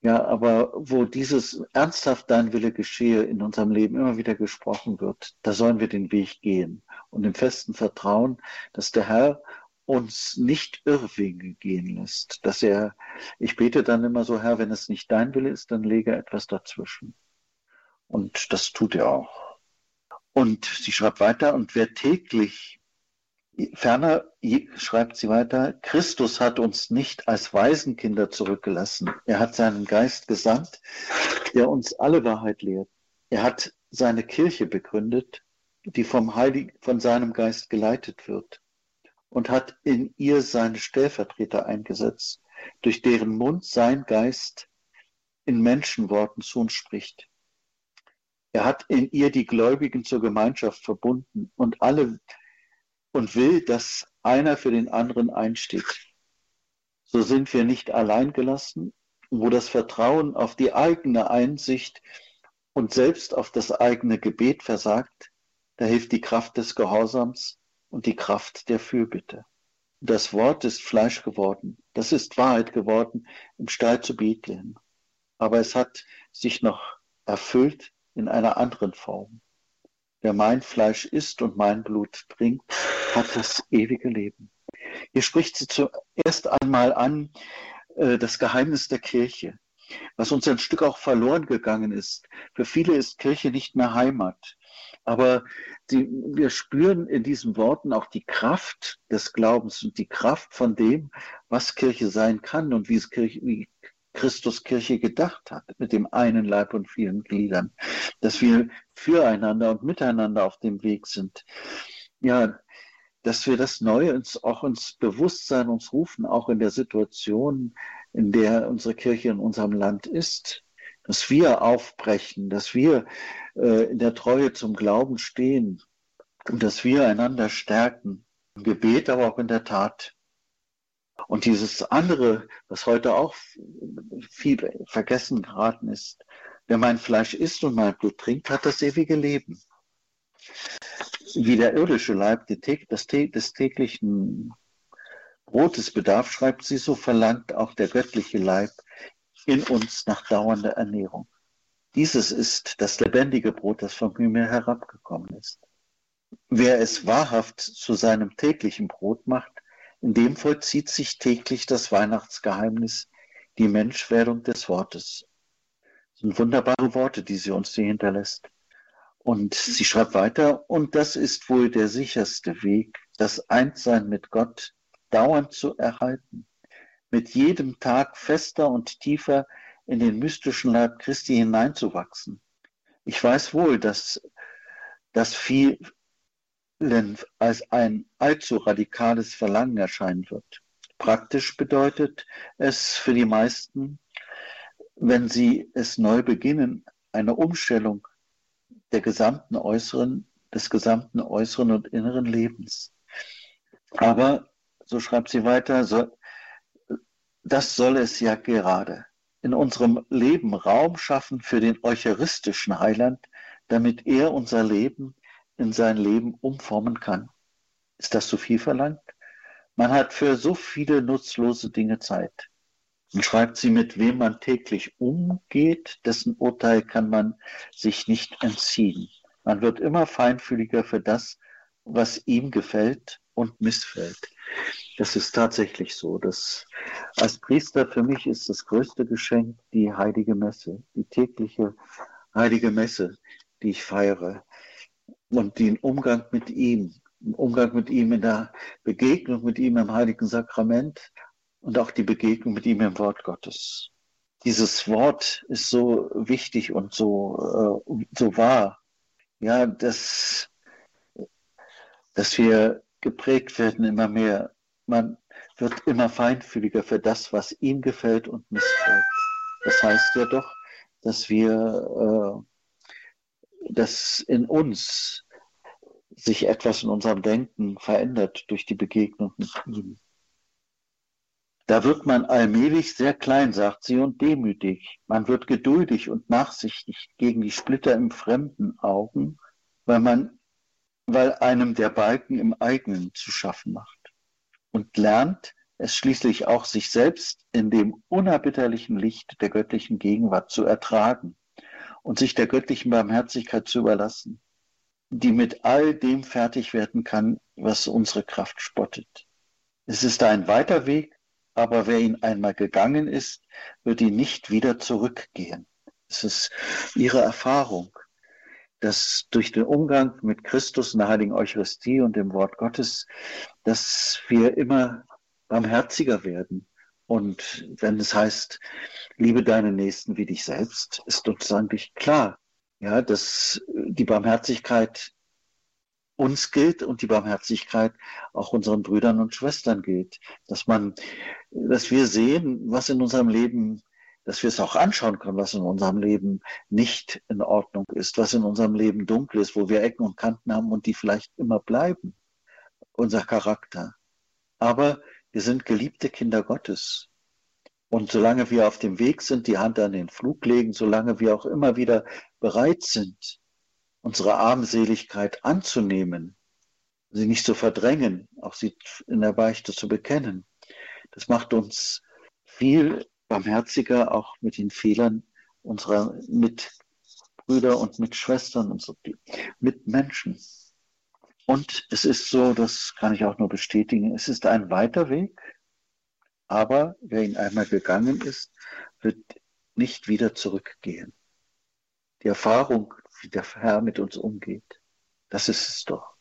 Ja, aber wo dieses ernsthaft dein Wille geschehe in unserem Leben immer wieder gesprochen wird, da sollen wir den Weg gehen und im festen Vertrauen, dass der Herr uns nicht Irrwege gehen lässt, dass er, ich bete dann immer so, Herr, wenn es nicht dein Wille ist, dann lege etwas dazwischen. Und das tut er auch. Und sie schreibt weiter, und wer täglich Ferner schreibt sie weiter, Christus hat uns nicht als Waisenkinder zurückgelassen. Er hat seinen Geist gesandt, der uns alle Wahrheit lehrt. Er hat seine Kirche begründet, die vom Heiligen, von seinem Geist geleitet wird und hat in ihr seine Stellvertreter eingesetzt, durch deren Mund sein Geist in Menschenworten zu uns spricht. Er hat in ihr die Gläubigen zur Gemeinschaft verbunden und alle und will, dass einer für den anderen einsteht. So sind wir nicht allein gelassen, wo das Vertrauen auf die eigene Einsicht und selbst auf das eigene Gebet versagt, da hilft die Kraft des Gehorsams und die Kraft der Fürbitte. Das Wort ist Fleisch geworden, das ist Wahrheit geworden im Stall zu Bethlehem. Aber es hat sich noch erfüllt in einer anderen Form. Wer mein Fleisch isst und mein Blut trinkt, hat das ewige Leben. Hier spricht sie zuerst einmal an äh, das Geheimnis der Kirche, was uns ein Stück auch verloren gegangen ist. Für viele ist Kirche nicht mehr Heimat. Aber die, wir spüren in diesen Worten auch die Kraft des Glaubens und die Kraft von dem, was Kirche sein kann und wie, es Kirche, wie Christus Kirche gedacht hat, mit dem einen Leib und vielen Gliedern, dass wir füreinander und miteinander auf dem Weg sind. Ja, dass wir das Neue uns auch ins Bewusstsein uns rufen, auch in der Situation, in der unsere Kirche in unserem Land ist, dass wir aufbrechen, dass wir äh, in der Treue zum Glauben stehen und dass wir einander stärken, im Gebet, aber auch in der Tat. Und dieses andere, was heute auch viel vergessen geraten ist, wer mein Fleisch isst und mein Blut trinkt, hat das ewige Leben. Wie der irdische Leib des täglichen Brotes bedarf, schreibt sie, so verlangt auch der göttliche Leib in uns nach dauernder Ernährung. Dieses ist das lebendige Brot, das vom Himmel herabgekommen ist. Wer es wahrhaft zu seinem täglichen Brot macht, in dem vollzieht sich täglich das Weihnachtsgeheimnis, die Menschwerdung des Wortes. Das sind wunderbare Worte, die sie uns hier hinterlässt. Und sie schreibt weiter, und das ist wohl der sicherste Weg, das Einssein mit Gott dauernd zu erhalten, mit jedem Tag fester und tiefer in den mystischen Leib Christi hineinzuwachsen. Ich weiß wohl, dass das viel als ein allzu radikales Verlangen erscheinen wird. Praktisch bedeutet es für die meisten, wenn sie es neu beginnen, eine Umstellung der gesamten äußeren, des gesamten äußeren und inneren Lebens. Aber, so schreibt sie weiter, so, das soll es ja gerade in unserem Leben Raum schaffen für den eucharistischen Heiland, damit er unser Leben in sein Leben umformen kann. Ist das zu viel verlangt? Man hat für so viele nutzlose Dinge Zeit. Und schreibt sie, mit wem man täglich umgeht, dessen Urteil kann man sich nicht entziehen. Man wird immer feinfühliger für das, was ihm gefällt und missfällt. Das ist tatsächlich so. Das, als Priester für mich ist das größte Geschenk die heilige Messe, die tägliche heilige Messe, die ich feiere und den Umgang mit ihm, den Umgang mit ihm in der Begegnung mit ihm im Heiligen Sakrament und auch die Begegnung mit ihm im Wort Gottes. Dieses Wort ist so wichtig und so, äh, so wahr, ja, dass, dass wir geprägt werden immer mehr. Man wird immer feinfühliger für das, was ihm gefällt und missfällt. Das heißt ja doch, dass wir, äh, dass in uns sich etwas in unserem Denken verändert durch die Begegnung mit ihm. Da wird man allmählich sehr klein, sagt sie, und demütig. Man wird geduldig und nachsichtig gegen die Splitter im fremden Augen, weil man, weil einem der Balken im eigenen zu schaffen macht. Und lernt es schließlich auch sich selbst in dem unerbitterlichen Licht der göttlichen Gegenwart zu ertragen und sich der göttlichen Barmherzigkeit zu überlassen die mit all dem fertig werden kann, was unsere Kraft spottet. Es ist ein weiter Weg, aber wer ihn einmal gegangen ist, wird ihn nicht wieder zurückgehen. Es ist ihre Erfahrung, dass durch den Umgang mit Christus in der Heiligen Eucharistie und dem Wort Gottes, dass wir immer barmherziger werden. Und wenn es heißt, liebe deine Nächsten wie dich selbst, ist uns eigentlich klar, ja, dass die Barmherzigkeit uns gilt und die Barmherzigkeit auch unseren Brüdern und Schwestern gilt. Dass man, dass wir sehen, was in unserem Leben, dass wir es auch anschauen können, was in unserem Leben nicht in Ordnung ist, was in unserem Leben dunkel ist, wo wir Ecken und Kanten haben und die vielleicht immer bleiben. Unser Charakter. Aber wir sind geliebte Kinder Gottes. Und solange wir auf dem Weg sind, die Hand an den Flug legen, solange wir auch immer wieder bereit sind, unsere Armseligkeit anzunehmen, sie nicht zu verdrängen, auch sie in der Beichte zu bekennen, das macht uns viel barmherziger auch mit den Fehlern unserer Mitbrüder und Mitschwestern, unsere Mitmenschen. Und es ist so, das kann ich auch nur bestätigen, es ist ein weiter Weg, aber wer ihn einmal gegangen ist, wird nicht wieder zurückgehen. Die Erfahrung, wie der Herr mit uns umgeht, das ist es doch.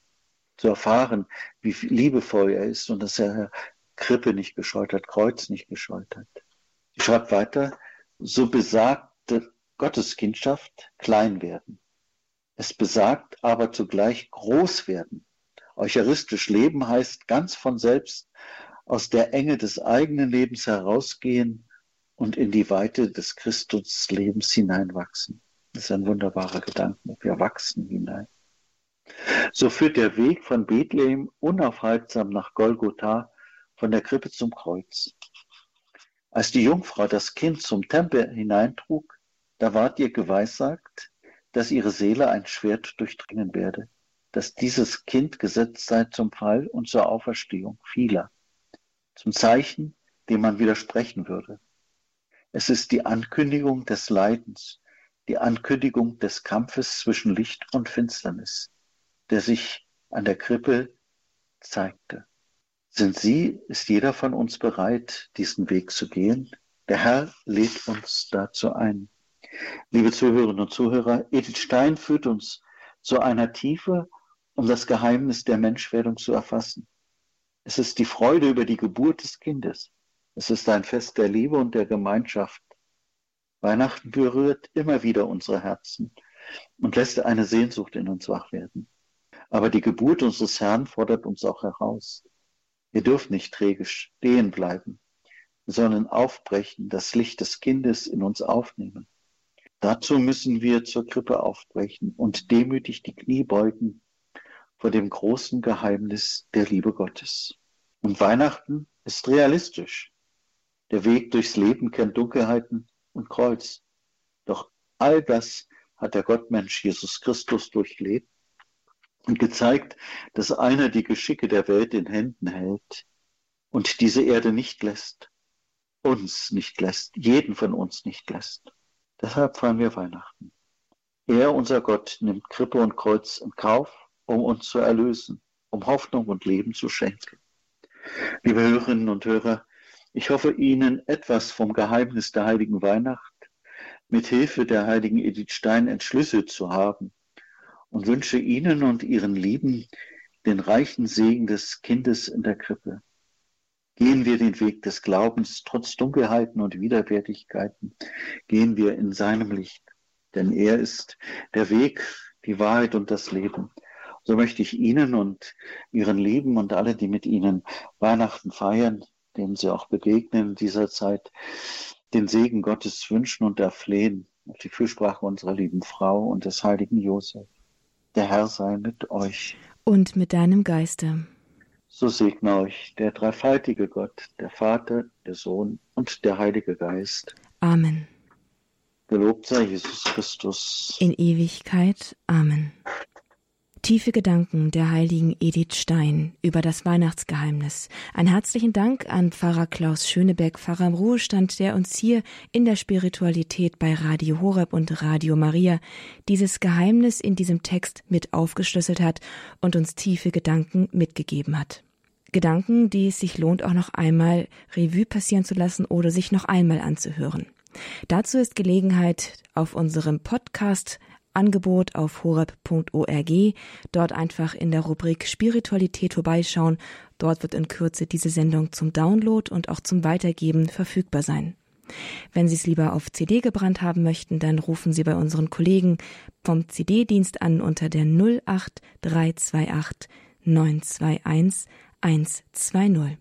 Zu erfahren, wie liebevoll er ist und dass er Krippe nicht gescheut hat, Kreuz nicht gescheut hat. Ich schreibe weiter, so besagte Gotteskindschaft klein werden. Es besagt aber zugleich groß werden. Eucharistisch leben heißt ganz von selbst aus der Enge des eigenen Lebens herausgehen und in die Weite des Christuslebens hineinwachsen. Das ist ein wunderbarer Gedanke. Wir wachsen hinein. So führt der Weg von Bethlehem unaufhaltsam nach Golgotha, von der Krippe zum Kreuz. Als die Jungfrau das Kind zum Tempel hineintrug, da ward ihr geweissagt, dass ihre Seele ein Schwert durchdringen werde, dass dieses Kind gesetzt sei zum Fall und zur Auferstehung vieler, zum Zeichen, dem man widersprechen würde. Es ist die Ankündigung des Leidens, die Ankündigung des Kampfes zwischen Licht und Finsternis, der sich an der Krippe zeigte. Sind Sie, ist jeder von uns bereit, diesen Weg zu gehen? Der Herr lädt uns dazu ein. Liebe Zuhörerinnen und Zuhörer, Edith Stein führt uns zu einer Tiefe, um das Geheimnis der Menschwerdung zu erfassen. Es ist die Freude über die Geburt des Kindes. Es ist ein Fest der Liebe und der Gemeinschaft. Weihnachten berührt immer wieder unsere Herzen und lässt eine Sehnsucht in uns wach werden. Aber die Geburt unseres Herrn fordert uns auch heraus. Wir dürfen nicht träge stehen bleiben, sondern aufbrechen, das Licht des Kindes in uns aufnehmen. Dazu müssen wir zur Krippe aufbrechen und demütig die Knie beugen vor dem großen Geheimnis der Liebe Gottes. Und Weihnachten ist realistisch. Der Weg durchs Leben kennt Dunkelheiten und Kreuz. Doch all das hat der Gottmensch Jesus Christus durchlebt und gezeigt, dass einer die Geschicke der Welt in Händen hält und diese Erde nicht lässt, uns nicht lässt, jeden von uns nicht lässt. Deshalb feiern wir Weihnachten. Er, unser Gott, nimmt Krippe und Kreuz in Kauf, um uns zu erlösen, um Hoffnung und Leben zu schenken. Liebe Hörerinnen und Hörer, ich hoffe Ihnen etwas vom Geheimnis der heiligen Weihnacht mit Hilfe der heiligen Edith Stein entschlüsselt zu haben und wünsche Ihnen und Ihren Lieben den reichen Segen des Kindes in der Krippe. Gehen wir den Weg des Glaubens trotz Dunkelheiten und Widerwärtigkeiten. Gehen wir in seinem Licht, denn er ist der Weg, die Wahrheit und das Leben. So möchte ich Ihnen und Ihren Lieben und alle, die mit Ihnen Weihnachten feiern, denen Sie auch begegnen in dieser Zeit, den Segen Gottes wünschen und erflehen auf die Fürsprache unserer lieben Frau und des heiligen Josef. Der Herr sei mit euch. Und mit deinem Geiste. So segne euch der dreifaltige Gott, der Vater, der Sohn und der Heilige Geist. Amen. Gelobt sei Jesus Christus. In Ewigkeit. Amen. Tiefe Gedanken der heiligen Edith Stein über das Weihnachtsgeheimnis. Ein herzlichen Dank an Pfarrer Klaus Schönebeck, Pfarrer im Ruhestand, der uns hier in der Spiritualität bei Radio Horeb und Radio Maria dieses Geheimnis in diesem Text mit aufgeschlüsselt hat und uns tiefe Gedanken mitgegeben hat. Gedanken, die es sich lohnt, auch noch einmal Revue passieren zu lassen oder sich noch einmal anzuhören. Dazu ist Gelegenheit auf unserem Podcast Angebot auf horeb.org. Dort einfach in der Rubrik Spiritualität vorbeischauen. Dort wird in Kürze diese Sendung zum Download und auch zum Weitergeben verfügbar sein. Wenn Sie es lieber auf CD gebrannt haben möchten, dann rufen Sie bei unseren Kollegen vom CD-Dienst an unter der 08328 921 120.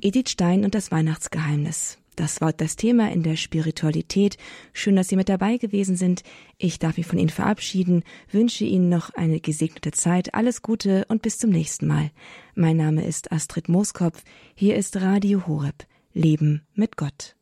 Edith Stein und das Weihnachtsgeheimnis. Das war das Thema in der Spiritualität. Schön, dass Sie mit dabei gewesen sind. Ich darf mich von Ihnen verabschieden, wünsche Ihnen noch eine gesegnete Zeit, alles Gute und bis zum nächsten Mal. Mein Name ist Astrid Mooskopf. Hier ist Radio Horeb. Leben mit Gott.